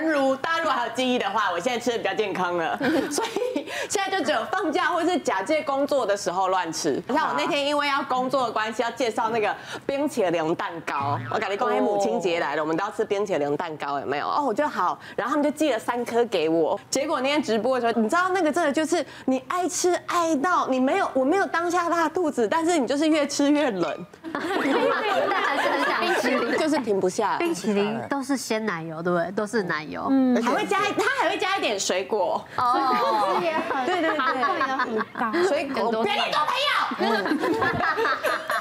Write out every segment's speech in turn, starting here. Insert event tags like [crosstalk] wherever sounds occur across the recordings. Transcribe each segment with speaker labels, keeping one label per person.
Speaker 1: 诚如大家如果还有记忆的话，我现在吃的比较健康了，[laughs] 所以现在就只有放假或是假借工作的时候乱吃。像我那天因为要工作的关系，要介绍那个冰淇淋蛋糕，我感觉公开母亲节来了，我们都要吃冰淇淋蛋糕，有没有？哦，我就好，然后他们就寄了三颗给我。结果那天直播的时候，你知道那个真的就是你爱吃爱到你没有，我没有当下拉肚子，但是你就是越吃越冷。[laughs] [laughs] 就是停不下。
Speaker 2: 冰淇淋都是鲜奶油，对不对？都是奶油，
Speaker 1: 嗯，还会加，它还会加一点水果。
Speaker 2: 哦，也 [laughs] 很
Speaker 1: 对对对，
Speaker 2: 很高，
Speaker 1: 水果多。别你多朋友。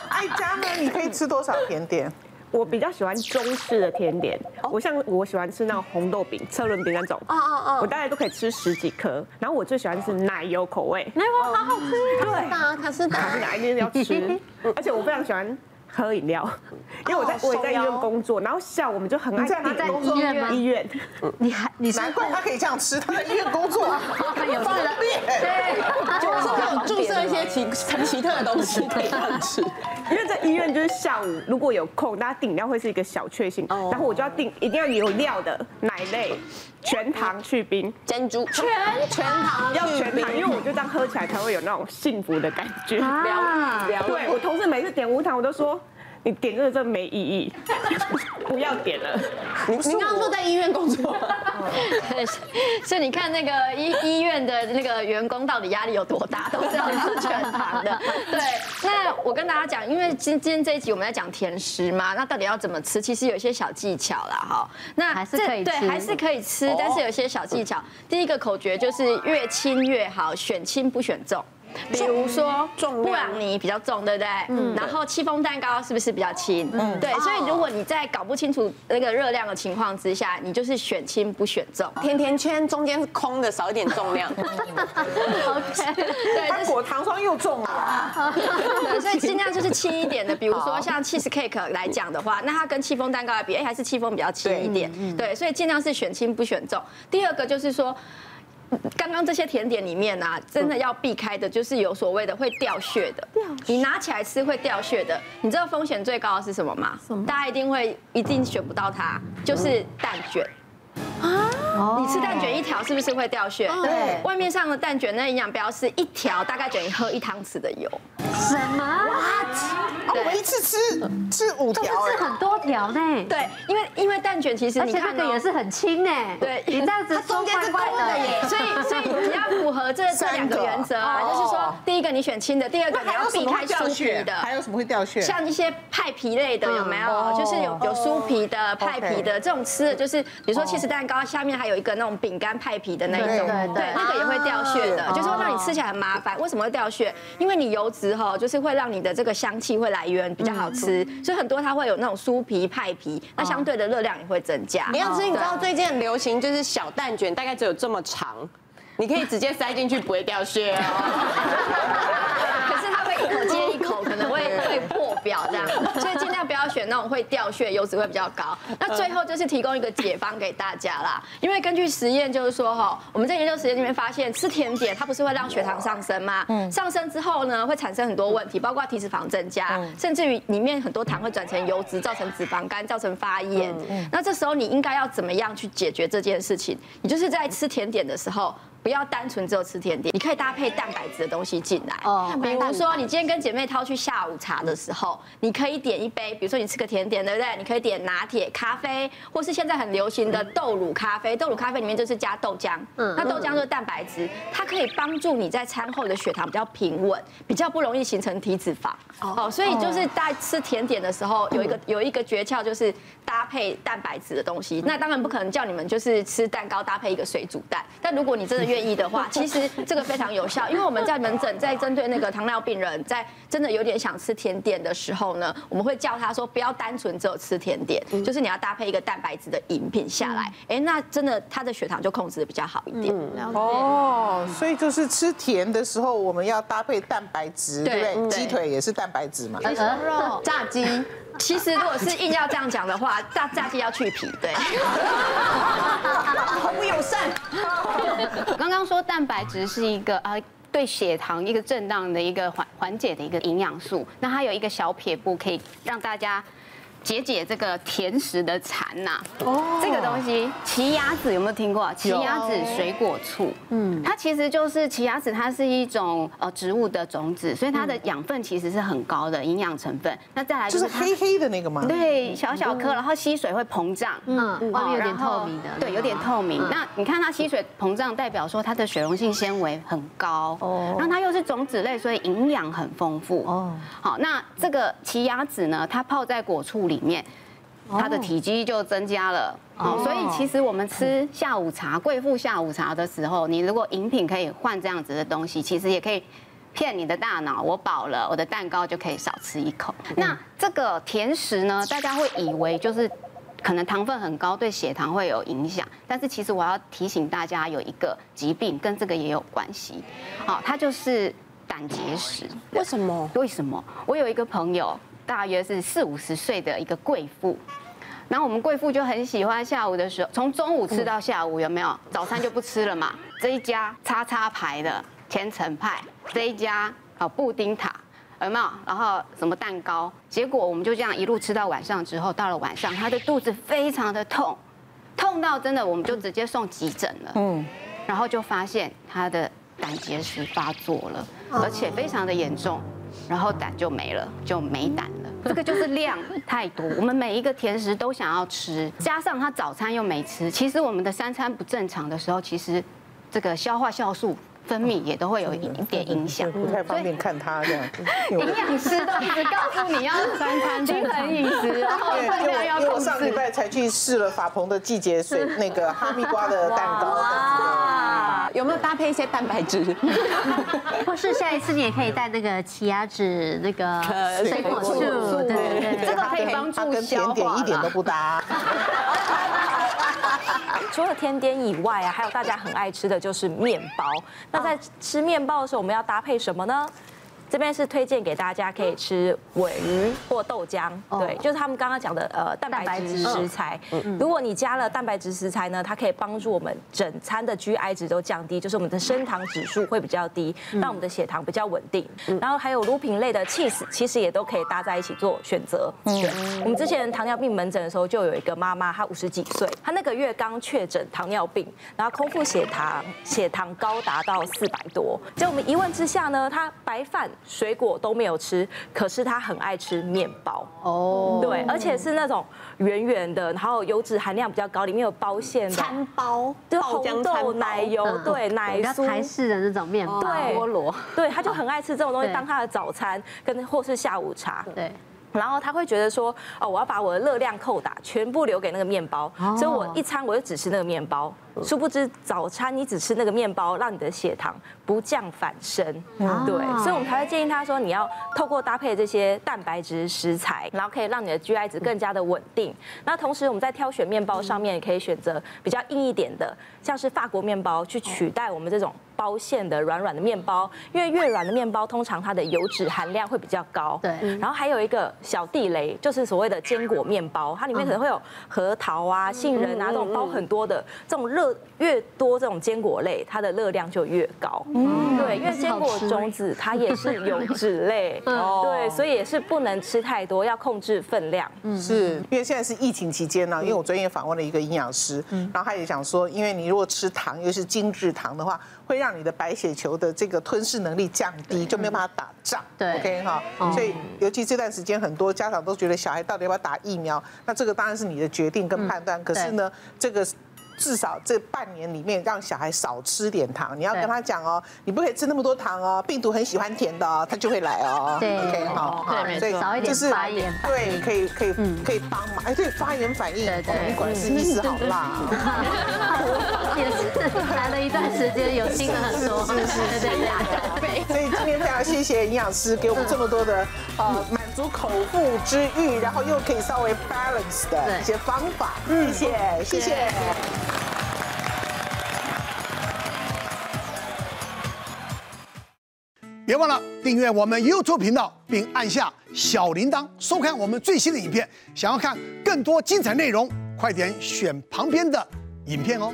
Speaker 3: 爱家呢？你可以吃多少甜点？
Speaker 4: 我比较喜欢中式的甜点，我像我喜欢吃那种红豆饼、车轮饼那种，哦哦哦，我大概都可以吃十几颗。然后我最喜欢是奶油口味，
Speaker 2: 奶油好好吃，
Speaker 1: 对，它是
Speaker 4: 它是哪一天要吃，而且我非常喜欢。喝饮料，[laughs] 因为我在我也在医院工作，然后下午我们就很爱在
Speaker 2: 医院吗？
Speaker 4: 医院，
Speaker 2: 你还你
Speaker 3: 难怪他可以这样吃，他在医院工作，
Speaker 2: 有方
Speaker 3: 便，
Speaker 1: 对，[laughs] 就是有注射一些奇很奇特的东西可以吃。[laughs]
Speaker 4: 因为在医院就是下午如果有空，大家订饮料会是一个小确幸，然后我就要订一定要有料的奶类。全糖去冰
Speaker 1: 珍珠，
Speaker 2: 全
Speaker 1: 全糖
Speaker 4: 要全糖，因为我就这样喝起来才会有那种幸福的感觉。
Speaker 1: 啊，
Speaker 4: 对，我同事每次点无糖，我都说。你点这个真的没意义，[laughs] 不要点了。
Speaker 1: 你你刚刚说在医院工作，[laughs]
Speaker 5: 所以你看那个医医院的那个员工到底压力有多大，都是要吃全糖的。[laughs] 对，那我跟大家讲，因为今今天这一集我们在讲甜食嘛，那到底要怎么吃？其实有一些小技巧啦，哈。那
Speaker 2: 还是可以吃，
Speaker 5: 对，还是可以吃，但是有些小技巧。第一个口诀就是越轻越好，选轻不选重。比如说，布朗尼比较重，对不对？嗯。然后戚风蛋糕是不是比较轻？嗯。对，所以如果你在搞不清楚那个热量的情况之下，你就是选轻不选重。
Speaker 1: 甜甜圈中间是空的，少一点重量。[laughs] [laughs]
Speaker 2: OK。对，
Speaker 3: 它果糖霜又重了。
Speaker 5: 对，所以尽量就是轻一点的。比如说像 cheese cake 来讲的话，那它跟戚风蛋糕来比，哎，还是戚风比较轻一点。对，所以尽量是选轻不选重。第二个就是说。刚刚这些甜点里面啊，真的要避开的就是有所谓的会掉屑的，你拿起来吃会掉屑的，你知道风险最高的是什么吗？大家一定会一定选不到它，就是蛋卷。啊，你吃蛋卷一条是不是会掉血？对，外面上的蛋卷那营养标示一条大概等于喝一汤匙的油。
Speaker 2: 什么？
Speaker 3: 我们一次吃吃五条，
Speaker 2: 吃很多条呢。
Speaker 5: 对，因为因为蛋卷其实你看
Speaker 2: 这个也是很轻哎。对，你这样子中间是怪的耶。
Speaker 5: 所以所以你要符合这这两个原则啊，就是说第一个你选轻的，第二个你要避开酥皮的。
Speaker 3: 还有什么会掉血？
Speaker 5: 像一些派皮类的有没有？就是有有酥皮的、派皮的这种吃的，就是比如说起司蛋糕下面还有一个那种饼干派皮的那一种，对，那个也会掉屑的，就是说让你吃起来很麻烦。为什么会掉屑？因为你油脂哈，就是会让你的这个香气会来源比较好吃，所以很多它会有那种酥皮派皮，那相对的热量也会增加。
Speaker 1: 你要吃，你知道最近很流行就是小蛋卷，大概只有这么长，你可以直接塞进去不会掉屑哦。[laughs]
Speaker 5: 可是它会一口接一口，可能会会破表这样，[laughs] 所以尽量不要选那种会掉屑、油脂会比较高。那最后就是提供一个解方给大家啦，因为根据实验就是说哈，我们在研究实验里面发现，吃甜点它不是会让血糖上升吗？嗯，上升之后呢，会产生很多问题，包括体脂肪增加，甚至于里面很多糖会转成油脂，造成脂肪肝，造成发炎。那这时候你应该要怎么样去解决这件事情？你就是在吃甜点的时候。不要单纯只有吃甜点，你可以搭配蛋白质的东西进来。哦，比如说你今天跟姐妹淘去下午茶的时候，你可以点一杯，比如说你吃个甜点，对不对？你可以点拿铁咖啡，或是现在很流行的豆乳咖啡。豆乳咖啡里面就是加豆浆，嗯，那豆浆就是蛋白质，它可以帮助你在餐后的血糖比较平稳，比较不容易形成体脂肪。哦，所以就是在吃甜点的时候，有一个有一个诀窍，就是搭配蛋白质的东西。那当然不可能叫你们就是吃蛋糕搭配一个水煮蛋，但如果你真的愿意的话，[laughs] 其实这个非常有效，因为我们在门诊在针对那个糖尿病人，在真的有点想吃甜点的时候呢，我们会叫他说不要单纯只有吃甜点，就是你要搭配一个蛋白质的饮品下来，哎，那真的他的血糖就控制的比较好一点。
Speaker 3: 哦，所以就是吃甜的时候，我们要搭配蛋白质，对不对？鸡腿也是蛋白质嘛，
Speaker 5: 肉、炸鸡。其实如果是硬要这样讲的话，炸炸鸡要去皮，
Speaker 1: 对。[laughs] 我。[laughs]
Speaker 6: 刚刚说蛋白质是一个啊对血糖一个震荡的一个缓缓解的一个营养素，那它有一个小撇步可以让大家解解这个甜食的馋呐。哦，这个东西奇亚籽有没有听过？奇亚籽水果醋，嗯，它其实就是奇亚籽，它是一种呃植物的种子，所以它的养分其实是很高的营养成分。那再来
Speaker 3: 就是黑黑的那个吗？
Speaker 6: 对，小小颗，然后吸水会膨胀，
Speaker 2: 嗯，外面有点透明的，
Speaker 6: 对，有点透明。那你看它吸水膨胀，代表说它的水溶性纤维很高哦，然后它又是种子类，所以营养很丰富哦。好，那这个奇亚籽呢，它泡在果醋里面，它的体积就增加了。哦，所以其实我们吃下午茶、贵妇下午茶的时候，你如果饮品可以换这样子的东西，其实也可以骗你的大脑，我饱了，我的蛋糕就可以少吃一口。那这个甜食呢，大家会以为就是可能糖分很高，对血糖会有影响。但是其实我要提醒大家，有一个疾病跟这个也有关系。好，它就是胆结石。
Speaker 1: 为什么？
Speaker 6: 为什么？我有一个朋友。大约是四五十岁的一个贵妇，然后我们贵妇就很喜欢下午的时候，从中午吃到下午，有没有？早餐就不吃了嘛。这一家叉叉牌的千层派，这一家啊布丁塔，有没有？然后什么蛋糕？结果我们就这样一路吃到晚上之后，到了晚上，她的肚子非常的痛，痛到真的我们就直接送急诊了。嗯，然后就发现她的胆结石发作了，而且非常的严重。然后胆就没了，就没胆了。这个就是量太多，我们每一个甜食都想要吃，加上他早餐又没吃，其实我们的三餐不正常的时候，其实这个消化酵素分泌也都会有一点影响。
Speaker 3: 不太方便看他这样。
Speaker 6: 营养师都一直告诉你要三餐均衡饮食，然后分量要控制。
Speaker 3: 我上礼拜才去试了法鹏的季节水那个哈密瓜的蛋糕。
Speaker 1: 有没有搭配一些蛋白质？[laughs]
Speaker 2: 或是下一次你也可以带那个奇亚籽那个水果醋，对对对，
Speaker 6: 这个可以帮助
Speaker 3: 跟甜点一点都不搭。[laughs]
Speaker 4: 除了甜点以外啊，还有大家很爱吃的就是面包。那在吃面包的时候，我们要搭配什么呢？这边是推荐给大家可以吃尾鱼或豆浆，对，就是他们刚刚讲的呃蛋白质食材。如果你加了蛋白质食材呢，它可以帮助我们整餐的 GI 值都降低，就是我们的升糖指数会比较低，让我们的血糖比较稳定。然后还有乳品类的 cheese，其实也都可以搭在一起做选择。对，我们之前糖尿病门诊的时候，就有一个妈妈，她五十几岁，她那个月刚确诊糖尿病，然后空腹血糖血糖高达到四百多，结果我们一问之下呢，她白饭。水果都没有吃，可是他很爱吃面包。哦，对，而且是那种圆圆的，然后油脂含量比较高，里面有包馅的。
Speaker 1: 餐包，
Speaker 4: 就红豆奶油，对，奶酥。
Speaker 2: 台式的那种面包，
Speaker 4: 对，菠萝，对，他就很爱吃这种东西当他的早餐，跟或是下午茶，对。然后他会觉得说，哦，我要把我的热量扣打，全部留给那个面包，所以我一餐我就只吃那个面包。殊不知早餐你只吃那个面包，让你的血糖不降反升。对，所以我们才会建议他说，你要透过搭配这些蛋白质食材，然后可以让你的 GI 值更加的稳定。那同时我们在挑选面包上面，也可以选择比较硬一点的，像是法国面包，去取代我们这种。包馅的软软的面包，因为越软的面包通常它的油脂含量会比较高。对，然后还有一个小地雷，就是所谓的坚果面包，它里面可能会有核桃啊、杏仁啊这种包很多的，这种热越多这种坚果类，它的热量就越高。嗯，对，因为坚果种子它也是油脂类，[laughs] 对，所以也是不能吃太多，要控制分量。嗯，
Speaker 3: 是因为现在是疫情期间呢，因为我专业访问了一个营养师，然后他也想说，因为你如果吃糖，尤其是精制糖的话，会让你的白血球的这个吞噬能力降低，就没有办法打仗。对，OK 哈。所以尤其这段时间，很多家长都觉得小孩到底要不要打疫苗？那这个当然是你的决定跟判断。可是呢，这个。至少这半年里面，让小孩少吃点糖。你要跟他讲哦，你不可以吃那么多糖哦。病毒很喜欢甜的哦，他就会来哦。对，OK，好，
Speaker 2: 对，所以少一点发炎。
Speaker 3: 对，可以，可以，可以帮忙。哎，对，发炎反应。对对。管是意思好辣。
Speaker 2: 也是来了一段时间，有新的很多。是是是。
Speaker 3: 对。所以今天非常谢谢营养师给我们这么多的呃满足口腹之欲，然后又可以稍微 balance 的一些方法。嗯，谢谢，谢谢。
Speaker 7: 别忘了订阅我们 YouTube 频道，并按下小铃铛，收看我们最新的影片。想要看更多精彩内容，快点选旁边的影片哦。